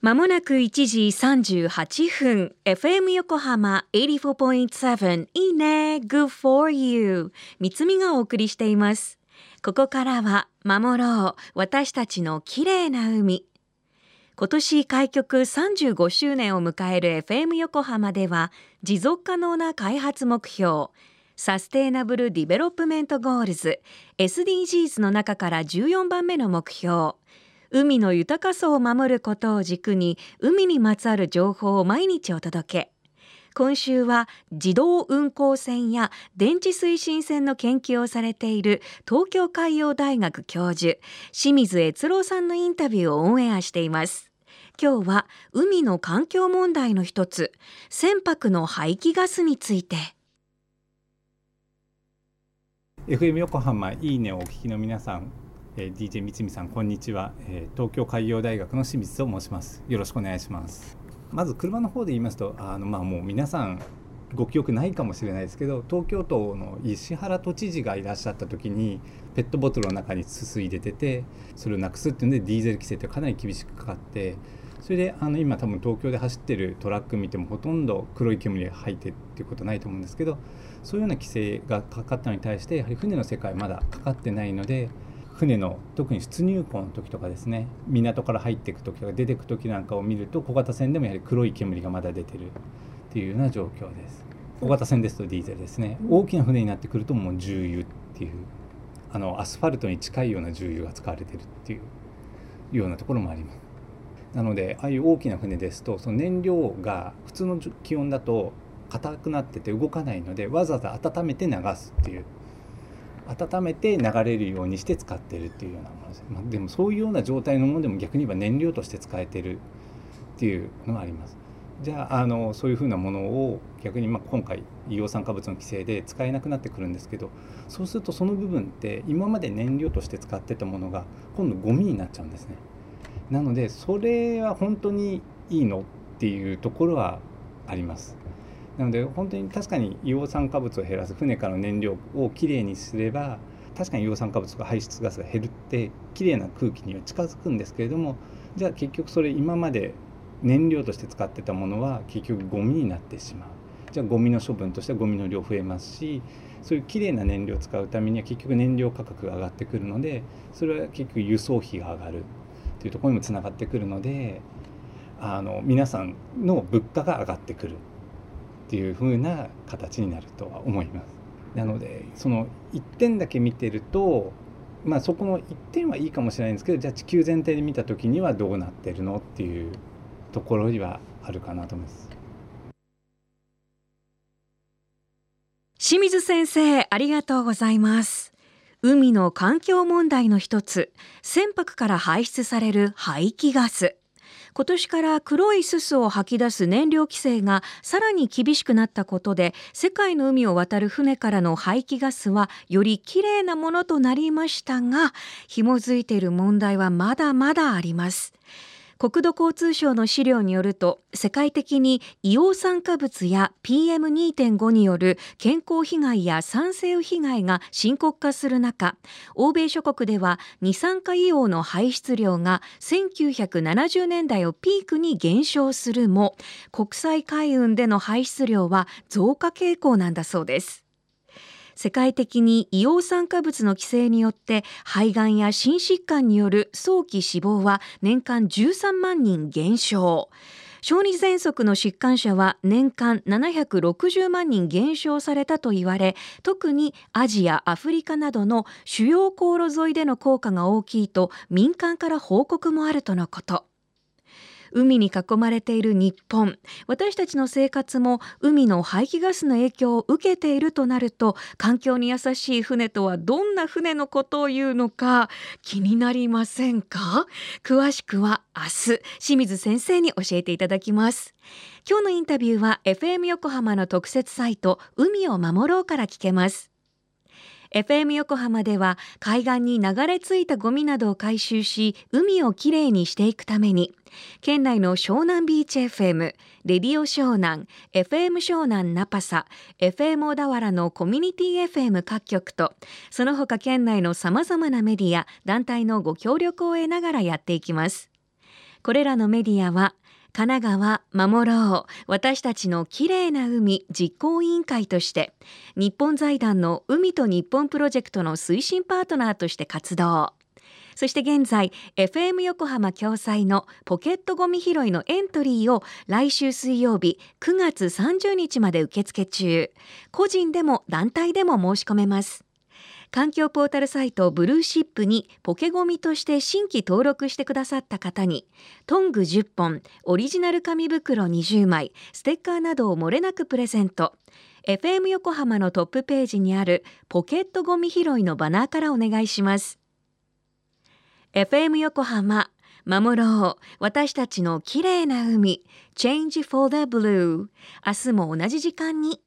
まもなく1時38分 FM 横浜84.7いいね Good for you 三つみがお送りしています。ここからは守ろう私たちの綺麗な海。今年開局35周年を迎える FM 横浜では持続可能な開発目標 Sustainable Development Goals SDGs の中から14番目の目標海の豊かさを守ることを軸に海にまつわる情報を毎日お届け。今週は自動運航船や電池推進船の研究をされている東京海洋大学教授清水悦郎さんのインタビューをオンエアしています。今日は海の環境問題の一つ船舶の排気ガスについて。FM 横浜いいねをお聞きの皆さんえー、DJ 三美さんこんにちは、えー、東京海洋大学の清水と申します。よろしくお願いします。まず車の方で言いますとあのまあもう皆さんご記憶ないかもしれないですけど東京都の石原都知事がいらっしゃった時にペットボトルの中にすすいでててそれをなくすっていうんでディーゼル規制ってかなり厳しくかかってそれであの今多分東京で走ってるトラック見てもほとんど黒い煙が入ってっていうことないと思うんですけどそういうような規制がかかったのに対してやはり船の世界まだかかってないので船の特に出入港の時とかですね港から入っていく時とか出ていく時なんかを見ると小型船でもやはり黒い煙がまだ出てるっていうような状況です。小型船ですとディーゼルですね。大きな船になってくるともう重油っていうあのアスファルトに近いような重油が使われてるっていうようなところもあります。なのでああいう大きな船ですとその燃料が普通の気温だと硬くなってて動かないのでわざわざ温めて流すっていう温めて流れるようにして使ってるっていうようなものです、まあ、でもそういうような状態のものでも逆に言えば燃料として使えてるっていうのがあります。じゃああのそういうふうなものを逆にまあ今回硫黄酸化物の規制で使えなくなってくるんですけどそうするとその部分って今まで燃料として使ってたものが今度ゴミになっちゃうんですね。なのでそれは本当にいいのっていうところはあります。なので本当に確かに硫黄酸化物を減らす船からの燃料をきれいにすれば確かに硫黄酸化物とか排出ガスが減るってきれいな空気には近づくんですけれどもじゃあ結局それ今まで燃料として使ってたものは結局ゴミになってしまう。じゃあゴミの処分としてはゴミの量増えますしそういうきれいな燃料を使うためには結局燃料価格が上がってくるのでそれは結局輸送費が上がる。というところにもつながってくるのであの皆さんの物価が上がってくる。っていう風な形になるとは思います。なのでその1点だけ見てるとまあそこの1点はいいかもしれないんですけどじゃあ地球全体で見た時にはどうなってるのっていうところにはあるかなと思います。清水先生ありがとうございます海の環境問題の一つ船舶から排出される排気ガス今年から黒いすすを吐き出す燃料規制がさらに厳しくなったことで世界の海を渡る船からの排気ガスはよりきれいなものとなりましたが紐づいている問題はまだまだあります。国土交通省の資料によると世界的に硫黄酸化物や PM2.5 による健康被害や酸性雨被害が深刻化する中欧米諸国では二酸化硫黄の排出量が1970年代をピークに減少するも国際海運での排出量は増加傾向なんだそうです。世界的に硫黄酸化物の規制によって肺がんや心疾患による早期死亡は年間13万人減少。小児喘息の疾患者は年間760万人減少されたと言われ特にアジアアフリカなどの主要航路沿いでの効果が大きいと民間から報告もあるとのこと。海に囲まれている日本。私たちの生活も海の排気ガスの影響を受けているとなると環境に優しい船とはどんな船のことを言うのか気になりませんか？詳しくは明日清水先生に教えていただきます。今日のインタビューは FM 横浜の特設サイト海を守ろうから聞けます。FM 横浜では海岸に流れ着いたゴミなどを回収し海をきれいにしていくために県内の湘南ビーチ FM レディオ湘南 FM 湘南ナパサ FM 小田原のコミュニティ FM 各局とその他県内のさまざまなメディア団体のご協力を得ながらやっていきます。これらのメディアは神奈川守ろう。私たちのきれいな海実行委員会として日本財団の海と日本プロジェクトの推進パートナーとして活動。そして現在 FM 横浜共催のポケットゴミ拾いのエントリーを来週水曜日9月30日まで受付中。個人でも団体でも申し込めます。環境ポータルサイトブルーシップにポケゴミとして新規登録してくださった方にトング10本オリジナル紙袋20枚ステッカーなどを漏れなくプレゼント。FM 横浜のトップページにあるポケットゴミ拾いのバナーからお願いします。FM 横浜守ろう。私たちのきれいな海 Change for the Blue 明日も同じ時間に。